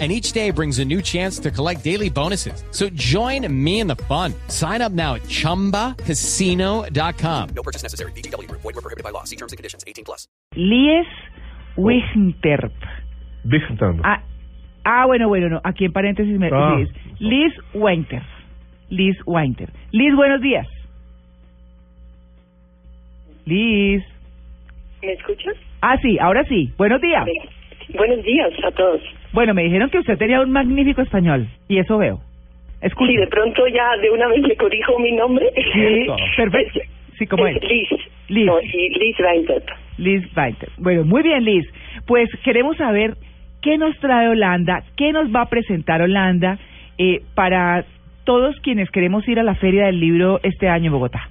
and each day brings a new chance to collect daily bonuses. So join me in the fun. Sign up now at ChumbaCasino.com. No purchase necessary. BGW. Void were prohibited by law. See terms and conditions. 18 plus. Lies Winterp. Digitando. Ah, ah, bueno, bueno, no. Aquí en paréntesis me Ah. Liz. Liz Winter. Liz Winter. Liz, buenos días. Liz. ¿Me escuchas? Ah, sí, ahora sí. Buenos días. Buenos días a todos. Bueno, me dijeron que usted tenía un magnífico español. Y eso veo. Escuche. Sí, de pronto ya de una vez le corrijo mi nombre. Sí, perfecto. Sí, ¿cómo es? Liz. Liz. No, sí, Liz Weintert. Liz Winter. Bueno, muy bien, Liz. Pues queremos saber qué nos trae Holanda, qué nos va a presentar Holanda eh, para todos quienes queremos ir a la Feria del Libro este año en Bogotá.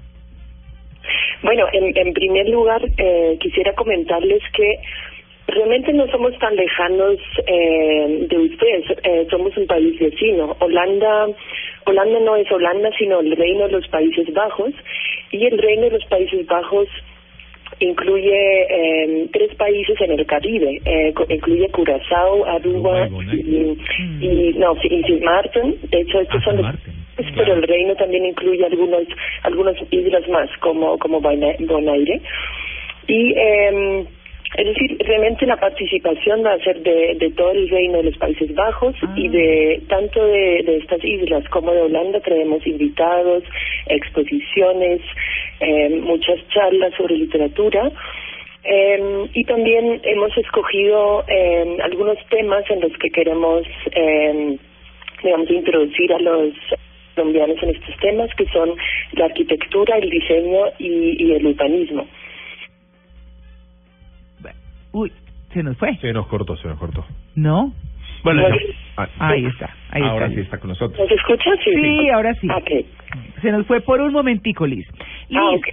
Bueno, en, en primer lugar, eh, quisiera comentarles que realmente no somos tan lejanos eh, de ustedes. Eh, somos un país vecino. Holanda, Holanda no es Holanda, sino el Reino de los Países Bajos. Y el Reino de los Países Bajos incluye eh, tres países en el Caribe. Eh, incluye Curazao, Aruba y, y, no, y Sint Maarten. De hecho, estos son los pero el reino también incluye algunos algunas islas más como como Bonaire. y eh, es decir realmente la participación va a ser de, de todo el reino de los Países Bajos y de tanto de, de estas islas como de Holanda traemos invitados exposiciones eh, muchas charlas sobre literatura eh, y también hemos escogido eh, algunos temas en los que queremos eh, digamos, introducir a los colombianos en estos temas, que son la arquitectura, el diseño y, y el urbanismo. Uy, se nos fue. Se nos cortó, se nos cortó. ¿No? Bueno. Ah, Ahí está, ahí Ahora está. sí está con nosotros. ¿Nos escuchan? Sí, Sí, ahora sí. Ok. Se nos fue por un momentico, Liz. Liz, Ah, ok.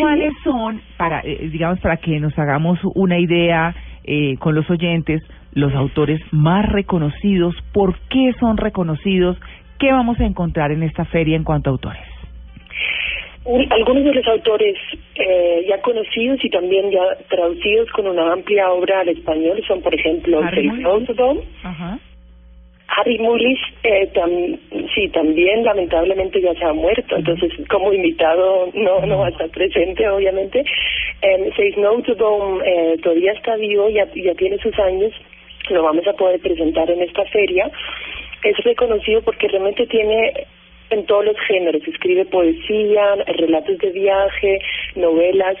¿cuáles son, para eh, digamos, para que nos hagamos una idea eh, con los oyentes, los autores más reconocidos? ¿Por qué son reconocidos? ¿Qué vamos a encontrar en esta feria en cuanto a autores? Un- Algunos de los autores eh, ya conocidos y también ya traducidos con una amplia obra al español son, por ejemplo, Harry. Harry Mulisch, eh, tam- sí, también lamentablemente ya se ha muerto, entonces como invitado no no va a estar presente, obviamente. Eh, Seis eh, todavía está vivo, ya, ya tiene sus años, lo vamos a poder presentar en esta feria. Es reconocido porque realmente tiene en todos los géneros, escribe poesía, relatos de viaje, novelas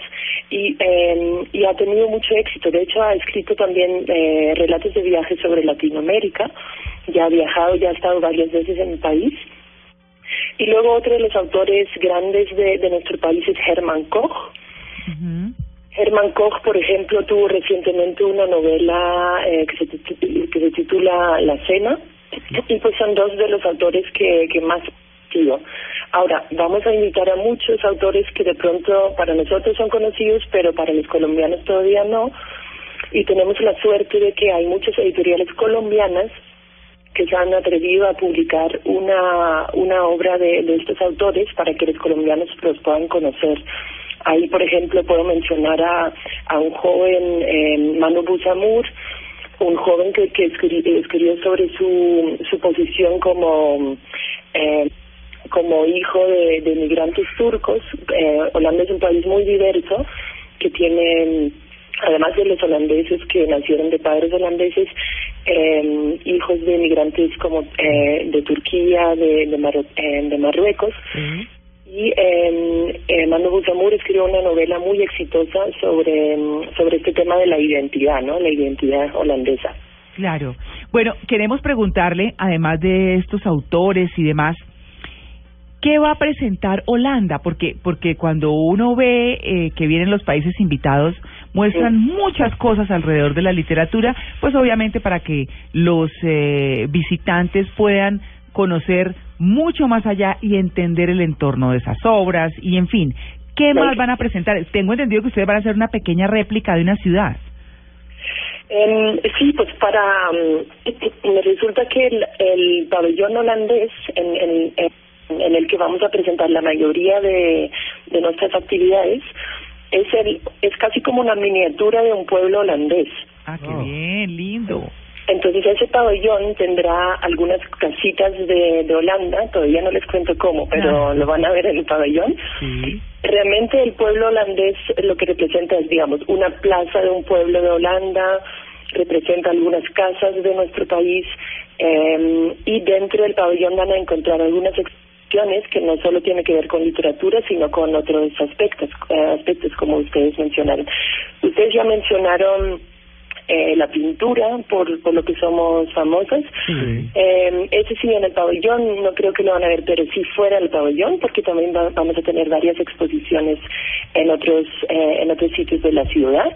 y, eh, y ha tenido mucho éxito. De hecho, ha escrito también eh, relatos de viaje sobre Latinoamérica, ya ha viajado, ya ha estado varias veces en el país. Y luego otro de los autores grandes de, de nuestro país es Hermann Koch. Hermann Koch, por ejemplo, tuvo recientemente una novela eh, que, se que se titula La Cena, y pues son dos de los autores que, que más Ahora, vamos a invitar a muchos autores que de pronto para nosotros son conocidos, pero para los colombianos todavía no, y tenemos la suerte de que hay muchas editoriales colombianas que se han atrevido a publicar una, una obra de, estos autores para que los colombianos los puedan conocer. Ahí, por ejemplo, puedo mencionar a, a un joven, eh, Manu Busamur, un joven que, que escri- escribió sobre su, su posición como, eh, como hijo de, de migrantes turcos. Eh, Holanda es un país muy diverso que tiene además de los holandeses que nacieron de padres holandeses, eh, hijos de migrantes como eh, de Turquía, de, de, Marru- eh, de Marruecos. Y eh, eh, Manu Buzamur escribió una novela muy exitosa sobre, sobre este tema de la identidad, ¿no? La identidad holandesa. Claro. Bueno, queremos preguntarle, además de estos autores y demás, ¿qué va a presentar Holanda? Porque porque cuando uno ve eh, que vienen los países invitados, muestran muchas cosas alrededor de la literatura, pues obviamente para que los eh, visitantes puedan conocer mucho más allá y entender el entorno de esas obras y en fin. ¿Qué más van a presentar? Tengo entendido que ustedes van a hacer una pequeña réplica de una ciudad. Em, sí, pues para... mm, me resulta que el, el pabellón holandés en, en, en- en el que vamos a presentar la mayoría de, de nuestras actividades es, el, es casi como una miniatura de un pueblo holandés. Ah, qué bien, lindo. Entonces ese pabellón tendrá algunas casitas de, de Holanda, todavía no les cuento cómo, pero Ah. lo van a ver en el pabellón. Sí. Realmente el pueblo holandés lo que representa es, digamos, una plaza de un pueblo de Holanda, representa algunas casas de nuestro país eh, y dentro del pabellón van a encontrar algunas exposiciones que no solo tienen que ver con literatura, sino con otros aspectos, eh, aspectos como ustedes mencionaron. Ustedes ya mencionaron eh, la pintura, por, por lo que somos famosas. Sí. Eh, ese sí en el pabellón, no creo que lo van a ver, pero sí fuera del pabellón, porque también va- vamos a tener varias exposiciones en otros, eh, en otros sitios de la ciudad.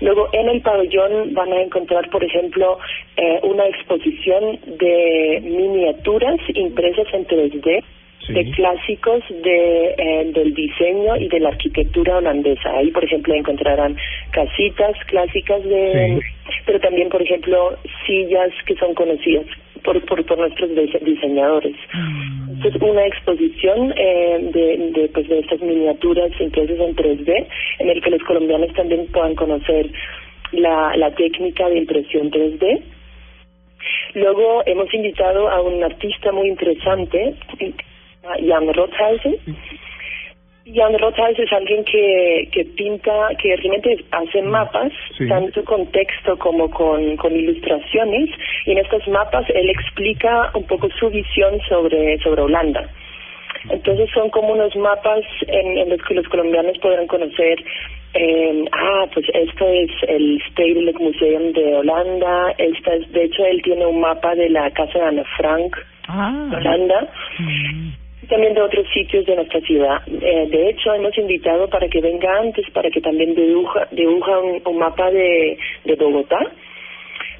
Luego en el pabellón van a encontrar, por ejemplo, eh, una exposición de miniaturas impresas en 3D Sí. de clásicos de, eh, del diseño y de la arquitectura holandesa. Ahí, por ejemplo, encontrarán casitas clásicas de, pero también, por ejemplo, sillas que son conocidas por, por, por nuestros dise- diseñadores. Esto es una exposición eh, de, de, pues, de estas miniaturas impresas en 3D, en el que los colombianos también puedan conocer la, la técnica de impresión 3D. Luego hemos invitado a un artista muy interesante, Jan Rothhausen. Jan Rothhausen es alguien que, que pinta, que realmente hace mapas, Sí. tanto con texto como con, con ilustraciones, y en estos mapas él explica un poco su visión sobre, sobre Holanda. Entonces son como unos mapas en, en los que los colombianos podrán conocer, eh, ah, pues esto es el Stedelijk Museum de Holanda, esta es, de hecho él tiene un mapa de la casa de Ana Frank Ah. Holanda, Mm. También de otros sitios de nuestra ciudad. Eh, de hecho, hemos invitado para que venga antes, para que también dibuja, dibuja un, un mapa de, de Bogotá.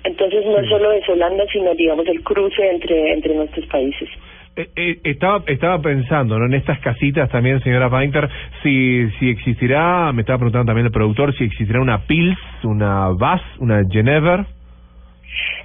Entonces no solo es Holanda, sino digamos el cruce entre, entre nuestros países. Eh, eh, estaba estaba pensando ¿no? en estas casitas también, señora Painter, si si existirá, me estaba preguntando también el productor, si existirá una Pils, una Bass, una Genever.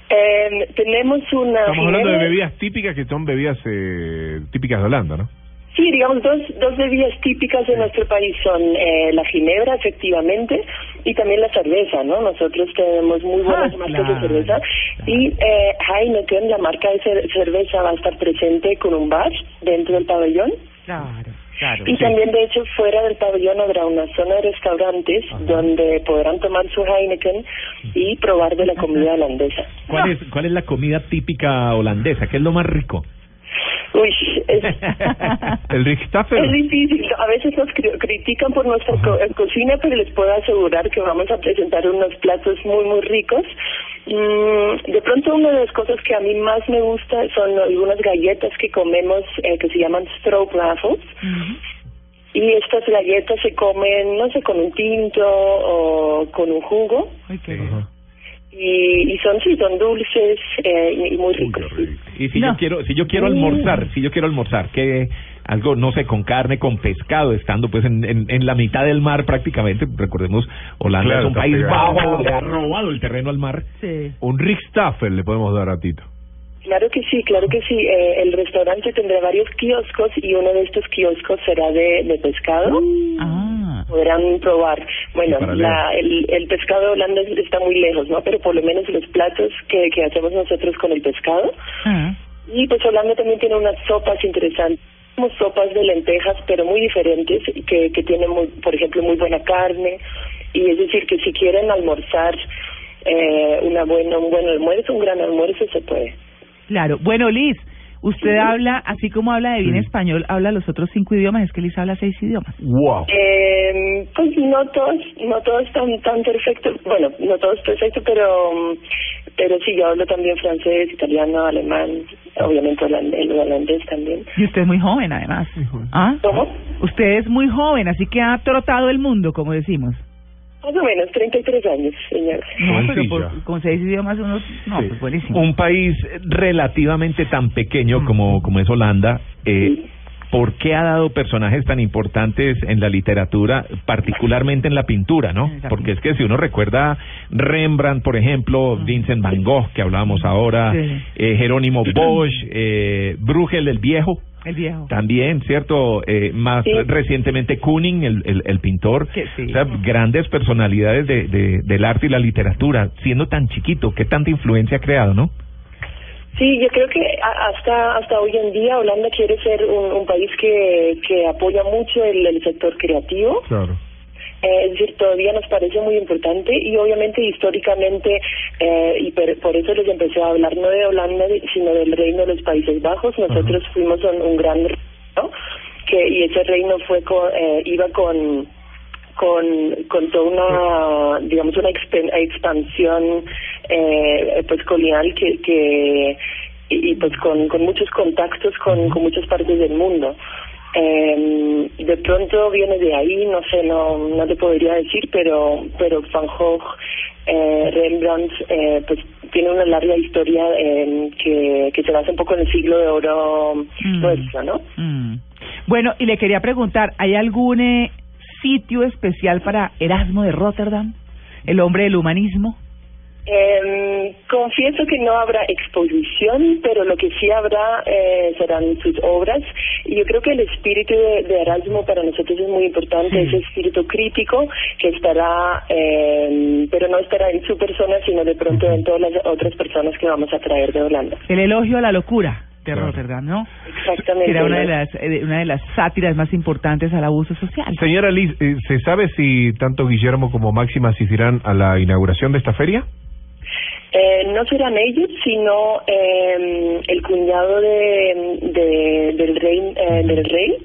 Eh, tenemos una... Estamos hablando de bebidas típicas que son bebidas eh, típicas de Holanda, ¿no? Sí, digamos, dos, dos bebidas típicas de nuestro país son eh, la ginebra, efectivamente, y también la cerveza, ¿no? Nosotros tenemos muy buenas Ah, marcas claro, de cerveza. Y eh, Heineken, la marca de cer- cerveza, va a estar presente con un bar dentro del pabellón. Claro, claro. Y también, de hecho, fuera del pabellón habrá una zona de restaurantes donde podrán tomar su Heineken y probar de la comida holandesa. ¿Cuál es, ¿Cuál es la comida típica holandesa? ¿Qué es lo más rico? Uy, es, El Richtafel. Es difícil. A veces nos cri- critican por nuestra co- cocina, pero les puedo asegurar que vamos a presentar unos platos muy, muy ricos. Mm, de pronto, una de las cosas que a mí más me gusta son algunas galletas que comemos eh, que se llaman stroopwafels. Y estas galletas se comen, no sé, con un tinto o con un jugo. Ay, qué Ajá. Y, y son, sí, son dulces eh, y, y muy ricos. Y si No. yo quiero, si yo quiero almorzar, si yo quiero almorzar, que algo, no sé, con carne, con pescado, estando pues en, en, en la mitad del mar prácticamente, recordemos, Holanda Claro, es un país pegado. bajo, le ha robado el terreno al mar. Sí. Un Richtafel le podemos dar a Tito. Claro que sí, claro que sí. Eh, el restaurante tendrá varios kioscos y uno de estos kioscos será de, de pescado. Ah. Podrán probar. Bueno, la, el, el pescado holandés está muy lejos, ¿no? Pero por lo menos los platos que, que hacemos nosotros con el pescado. Ah. Y pues Holanda también tiene unas sopas interesantes. Sopas de lentejas, pero muy diferentes, que, que tienen, muy, por ejemplo, muy buena carne. Y es decir, que si quieren almorzar eh, una buena, un buen almuerzo, un gran almuerzo, se puede. Claro. Bueno, Liz, usted Sí. habla, así como habla de bien español, habla los otros cinco idiomas. Es que Liz habla seis idiomas. Wow. Eh, pues no todos, no todos tan tan perfecto, bueno, no todos perfecto, pero pero sí yo hablo también francés, italiano, alemán, obviamente el holandés también. Y usted es muy joven, además. ¿Ah? ¿Cómo? Usted es muy joven, así que ha trotado el mundo, como decimos. Más o menos, 33 años, señor. No, pero por- con seis idiomas uno... No, Sí. pues buenísimo. Un país relativamente tan pequeño como, como es Holanda, eh, por qué ha dado personajes tan importantes en la literatura, particularmente en la pintura, ¿no? Porque es que si uno recuerda Rembrandt, por ejemplo, Vincent Van Gogh, que hablábamos ahora, Sí. eh, Jerónimo Bosch, eh, Bruegel el Viejo, El viejo. también, ¿cierto? Eh, más Sí. recientemente Kuning, el, el, el pintor. Que sí. O sea, grandes personalidades de, de, del arte y la literatura, siendo tan chiquito, qué tanta influencia ha creado, ¿no? Sí, yo creo que a- hasta hasta hoy en día Holanda quiere ser un, un país que, que apoya mucho el, el sector creativo. Claro. Eh, es decir, todavía nos parece muy importante y obviamente históricamente, eh, y per- por eso les empecé a hablar no de Holanda, sino del Reino de los Países Bajos. Nosotros fuimos un, un gran reino que, y ese reino fue con, eh, iba con con con toda una digamos una expansión eh, pues colonial que que y, y, pues con, con muchos contactos con, con muchas partes del mundo eh, de pronto viene de ahí no sé no no te podría decir pero pero Van Gogh eh, Rembrandt eh, pues tiene una larga historia eh, que que se basa un poco en el siglo de oro Mm. nuestro no Mm. Bueno, y le quería preguntar, ¿hay algún eh, sitio especial para Erasmo de Rotterdam, el hombre del humanismo? Eh, confieso que no habrá exposición, pero lo que sí habrá eh, serán sus obras. Y yo creo que el espíritu de, de Erasmo para nosotros es muy importante, ese espíritu crítico que estará, eh, pero no estará en su persona, sino de pronto en todas las otras personas que vamos a traer de Holanda. El elogio a la locura de Claro. Rotterdam, ¿no? Exactamente. Era una de las eh, una de las sátiras más importantes al abuso social. Señora Liz, eh, ¿se sabe si tanto Guillermo como Máxima asistirán a la inauguración de esta feria? Eh, no serán ellos, sino eh, el cuñado de, de- del rey, eh, del rey,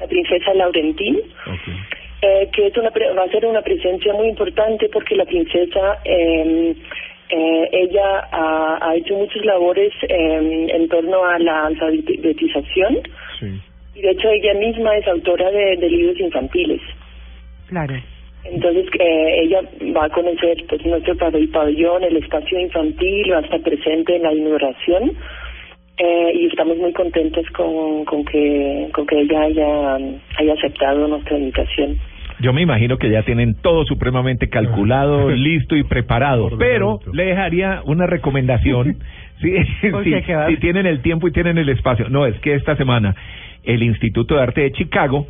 la princesa Laurentín. eh, que es una va a ser una presencia muy importante porque la princesa eh, eh, ella ha, ha hecho muchas labores eh, en torno a la alfabetización Sí. y de hecho ella misma es autora de, de libros infantiles. Claro. Entonces eh, ella va a conocer pues, nuestro pab- pabellón, el espacio infantil, va a estar presente en la inauguración eh, y estamos muy contentos con, con que con que ella haya, haya aceptado nuestra invitación. Yo me imagino que ya tienen todo supremamente calculado, listo y preparado, pero le dejaría una recomendación. ¿Qué va? si tienen el tiempo y tienen el espacio. No, es que esta semana el Instituto de Arte de Chicago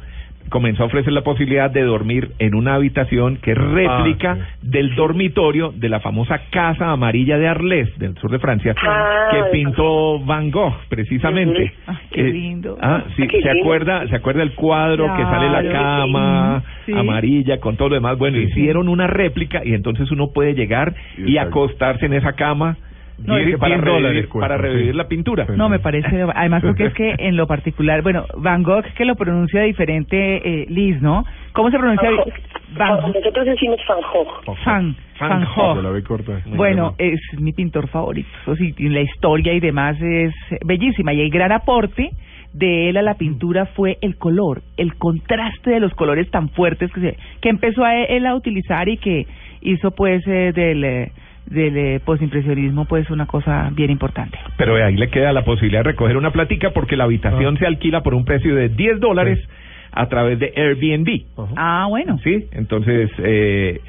comenzó a ofrecer la posibilidad de dormir en una habitación que es réplica Ah, del dormitorio de la famosa Casa Amarilla de Arles, del sur de Francia, Ah, que pintó Van Gogh, precisamente. Ah, qué Eh, lindo. ah, sí, Qué ¿se lindo. acuerda, se acuerda el cuadro que sale la cama Sí. amarilla con todo lo demás? Bueno, hicieron una réplica y entonces uno puede llegar y acostarse en esa cama No, para, revivir, para revivir sí. la pintura. No, me parece, además porque es que en lo particular, bueno, Van Gogh que lo pronuncia diferente eh, Liz, ¿no? ¿Cómo se pronuncia? Van Gogh. Van Gogh. Nosotros decimos Van Gogh. Van, Van Van Gogh. La Gogh. ve corta. Bueno, es mi pintor favorito. Eso sí, y la historia y demás es bellísima. Y el gran aporte de él a la pintura fue el color, el contraste de los colores tan fuertes que, se, que empezó a él a utilizar y que hizo pues eh, del, eh, del eh, postimpresionismo pues una cosa bien importante. Pero ahí le queda la posibilidad de recoger una platica porque la habitación Ah. se alquila por un precio de 10 dólares Sí. a través de Airbnb. Ajá. Ah, bueno. Sí, entonces, eh,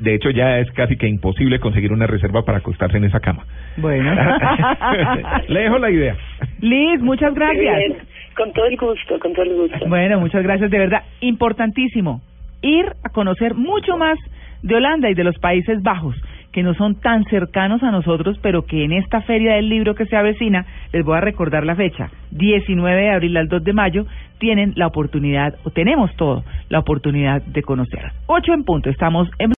de hecho ya es casi que imposible conseguir una reserva para acostarse en esa cama. Bueno. le dejo la idea. Liz, muchas bien. gracias. Con todo el gusto, con todo el gusto. Bueno, muchas gracias, de verdad. Importantísimo ir a conocer mucho más de Holanda y de los Países Bajos, que no son tan cercanos a nosotros, pero que en esta feria del libro que se avecina, les voy a recordar la fecha, 19 de abril al 2 de mayo, tienen la oportunidad, o tenemos todo, la oportunidad de conocer. Ocho en punto, estamos en